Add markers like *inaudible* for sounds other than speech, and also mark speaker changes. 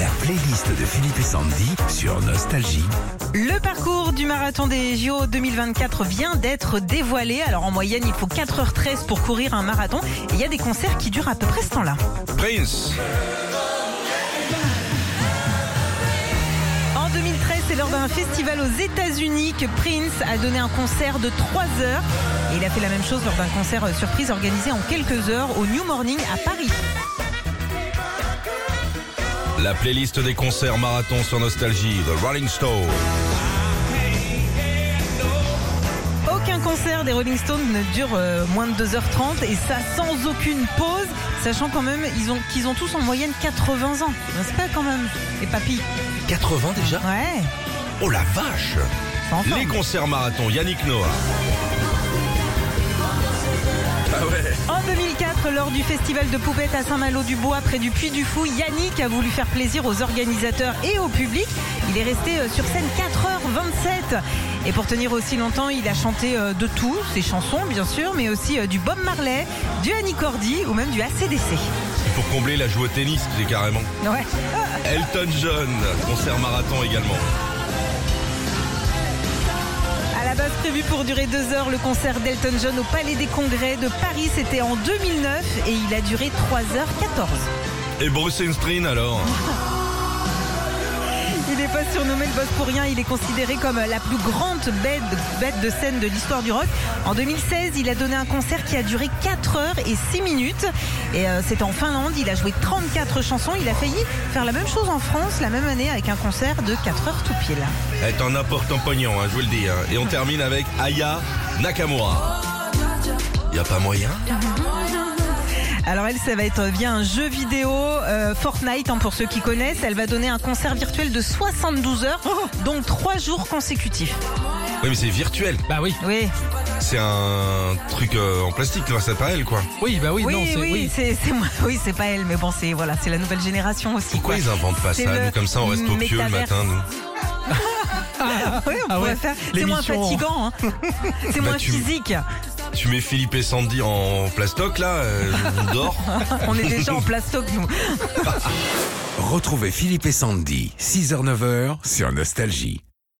Speaker 1: La playlist de Philippe et Sandy sur Nostalgie.
Speaker 2: Le parcours du marathon des JO 2024 vient d'être dévoilé. Alors en moyenne, il faut 4h13 pour courir un marathon. Et il y a des concerts qui durent à peu près ce temps-là.
Speaker 3: Prince.
Speaker 2: En 2013, c'est lors d'un festival aux États-Unis que Prince a donné un concert de 3 heures. Et il a fait la même chose lors d'un concert euh, surprise organisé en quelques heures au New Morning à Paris.
Speaker 3: La playlist des concerts marathon sur Nostalgie, The Rolling Stone.
Speaker 2: Aucun concert des Rolling Stones ne dure euh, moins de 2h30 et ça sans aucune pause, sachant quand même ils ont, qu'ils ont tous en moyenne 80 ans. C'est pas quand même, les papis?
Speaker 3: 80 déjà?
Speaker 2: Ouais,
Speaker 3: Oh la vache. Les concerts marathon, Yannick Noah.
Speaker 2: En 2004, lors du festival de poupettes à Saint-Malo-du-Bois, près du Puy du Fou, Yannick a voulu faire plaisir aux organisateurs et au public. Il est resté euh, sur scène 4h27. Et pour tenir aussi longtemps, il a chanté euh, de tout, ses chansons bien sûr, mais aussi euh, du Bob Marley, du Annie Cordy ou même du ACDC.
Speaker 3: Pour combler la joue au tennis, c'est carrément.
Speaker 2: Ouais.
Speaker 3: Elton John, concert marathon également.
Speaker 2: La base prévu pour durer deux heures, le concert d'Elton John au Palais des Congrès de Paris, c'était en 2009 et il a duré 3h14.
Speaker 3: Et Bruce Springsteen alors?
Speaker 2: Pas surnommé le boss pour rien, il est considéré comme la plus grande bête, bête de scène de l'histoire du rock. En 2016, il a donné un concert qui a duré 4 heures et 6 minutes. Et euh, c'était en Finlande, il a joué 34 chansons. Il a failli faire la même chose en France la même année avec un concert de 4 heures tout pile.
Speaker 3: Elle t'en apporte un pognon, hein, je vous le dis. hein. Et on termine avec Aya Nakamura. Y a pas moyen
Speaker 2: Alors elle, ça va être via un jeu vidéo euh, Fortnite hein, pour ceux qui connaissent. Elle va donner un concert virtuel de 72 heures, donc 3 jours consécutifs.
Speaker 3: Oui mais c'est virtuel.
Speaker 4: Bah oui,
Speaker 2: Oui,
Speaker 3: C'est un truc euh, en plastique, là, c'est pas elle quoi.
Speaker 4: oui, bah oui,
Speaker 2: oui,
Speaker 4: non, c'est
Speaker 2: oui,
Speaker 4: oui.
Speaker 2: c'est c'est moi. Oui, c'est pas elle, mais bon, c'est voilà, c'est la nouvelle génération aussi.
Speaker 3: Pourquoi
Speaker 2: quoi.
Speaker 3: ils inventent pas
Speaker 2: C'est
Speaker 3: ça
Speaker 2: le
Speaker 3: Nous comme ça on reste au pieu le
Speaker 2: métaverse.
Speaker 3: matin nous. *laughs*
Speaker 2: Oui, on
Speaker 4: Ah
Speaker 2: pourrait
Speaker 4: ouais,
Speaker 2: faire. C'est moins
Speaker 4: l'émission,
Speaker 2: fatigant, hein. *laughs* c'est
Speaker 3: Bah,
Speaker 2: moins
Speaker 3: tu-
Speaker 2: physique.
Speaker 3: Tu mets Philippe et Sandy en plastoc là, euh, je dors. *laughs*
Speaker 2: On est déjà en plastoc, nous.
Speaker 1: Retrouvez Philippe et Sandy, 6h-9h sur Nostalgie.